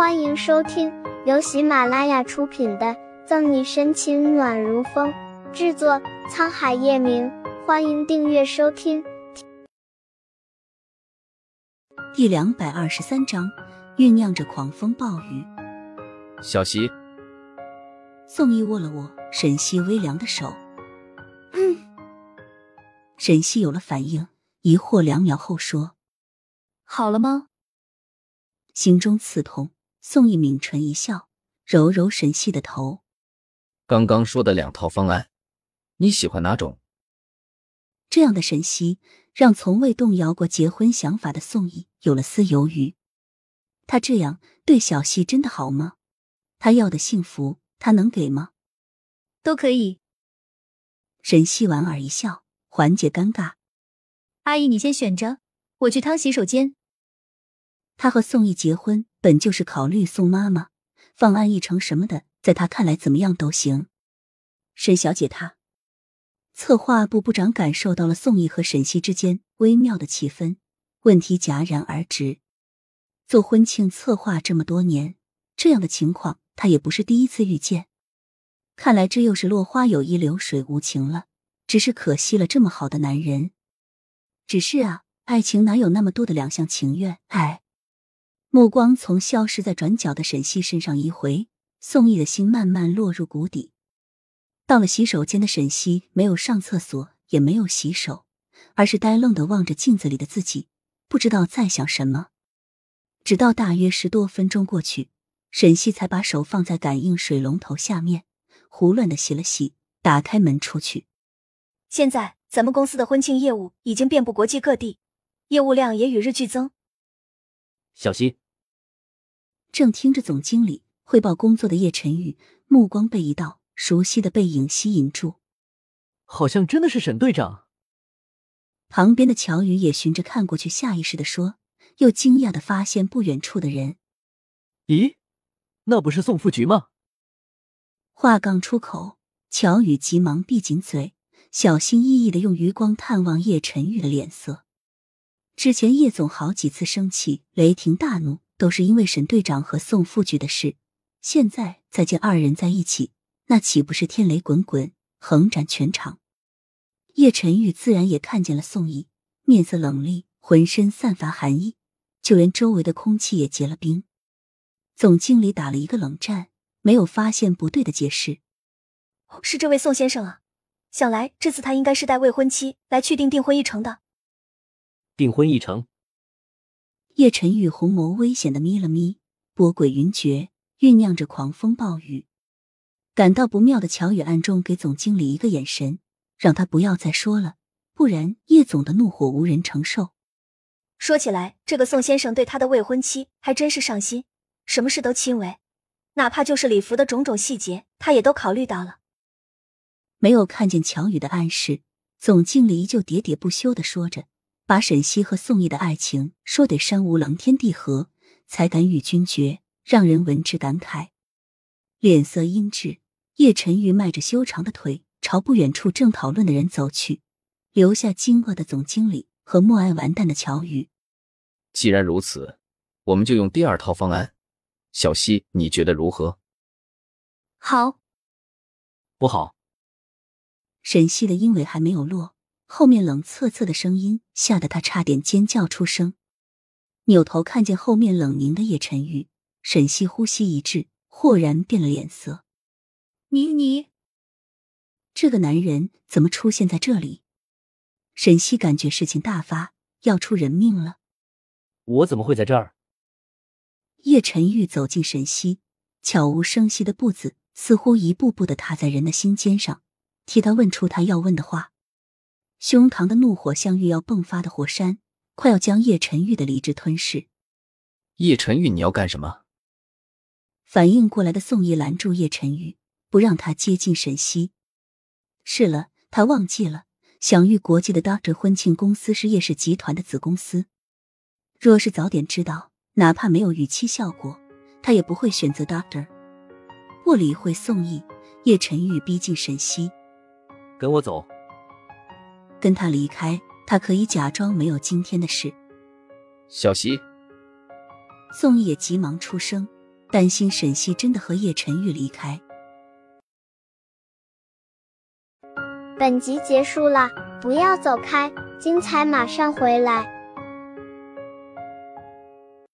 欢迎收听由喜马拉雅出品的《赠你深情暖如风》，制作沧海夜明。欢迎订阅收听。第两百二十三章，酝酿着狂风暴雨。小溪，宋毅握了握沈西微凉的手。嗯，沈西有了反应，疑惑两秒后说：“好了吗？”心中刺痛。宋毅抿唇一笑，揉揉沈西的头。刚刚说的两套方案，你喜欢哪种？这样的沈西让从未动摇过结婚想法的宋义有了丝犹豫。他这样对小溪真的好吗？他要的幸福，他能给吗？都可以。沈西莞尔一笑，缓解尴尬。阿姨，你先选着，我去趟洗手间。他和宋义结婚。本就是考虑宋妈妈方案议程什么的，在他看来怎么样都行。沈小姐，她策划部部长感受到了宋毅和沈西之间微妙的气氛，问题戛然而止。做婚庆策划这么多年，这样的情况他也不是第一次遇见。看来这又是落花有意，流水无情了。只是可惜了这么好的男人。只是啊，爱情哪有那么多的两厢情愿？哎。目光从消失在转角的沈西身上移回，宋毅的心慢慢落入谷底。到了洗手间的沈西没有上厕所，也没有洗手，而是呆愣的望着镜子里的自己，不知道在想什么。直到大约十多分钟过去，沈西才把手放在感应水龙头下面，胡乱的洗了洗，打开门出去。现在咱们公司的婚庆业务已经遍布国际各地，业务量也与日俱增。小溪。正听着总经理汇报工作的叶晨宇，目光被一道熟悉的背影吸引住，好像真的是沈队长。旁边的乔宇也循着看过去，下意识的说，又惊讶的发现不远处的人。咦，那不是宋副局吗？话刚出口，乔宇急忙闭紧嘴，小心翼翼的用余光探望叶晨宇的脸色。之前叶总好几次生气，雷霆大怒。都是因为沈队长和宋副局的事，现在再见二人在一起，那岂不是天雷滚滚，横斩全场？叶晨玉自然也看见了宋毅，面色冷厉，浑身散发寒意，就连周围的空气也结了冰。总经理打了一个冷战，没有发现不对的解释：“是这位宋先生啊，想来这次他应该是带未婚妻来确定订婚议程的。”订婚议程。叶晨玉红眸危险的眯了眯，波诡云谲，酝酿着狂风暴雨。感到不妙的乔宇暗中给总经理一个眼神，让他不要再说了，不然叶总的怒火无人承受。说起来，这个宋先生对他的未婚妻还真是上心，什么事都亲为，哪怕就是礼服的种种细节，他也都考虑到了。没有看见乔宇的暗示，总经理依旧喋喋不休的说着。把沈西和宋义的爱情说得山无棱天地合，才敢与君绝，让人闻之感慨。脸色阴鸷，叶晨玉迈着修长的腿朝不远处正讨论的人走去，留下惊愕的总经理和默哀完蛋的乔宇。既然如此，我们就用第二套方案。小西，你觉得如何？好，不好。沈西的鹰尾还没有落。后面冷恻恻的声音吓得他差点尖叫出声，扭头看见后面冷凝的叶晨玉，沈西呼吸一滞，豁然变了脸色。你你，这个男人怎么出现在这里？沈西感觉事情大发，要出人命了。我怎么会在这儿？叶晨玉走进沈西，悄无声息的步子似乎一步步的踏在人的心尖上，替他问出他要问的话。胸膛的怒火像欲要迸发的火山，快要将叶晨玉的理智吞噬。叶晨玉，你要干什么？反应过来的宋毅拦住叶晨玉，不让他接近沈西。是了，他忘记了，享誉国际的 Doctor 婚庆公司是叶氏集团的子公司。若是早点知道，哪怕没有预期效果，他也不会选择 Doctor。不理会宋毅，叶晨玉逼近沈西，跟我走。跟他离开，他可以假装没有今天的事。小溪，宋毅急忙出声，担心沈西真的和叶晨玉离开。本集结束了，不要走开，精彩马上回来。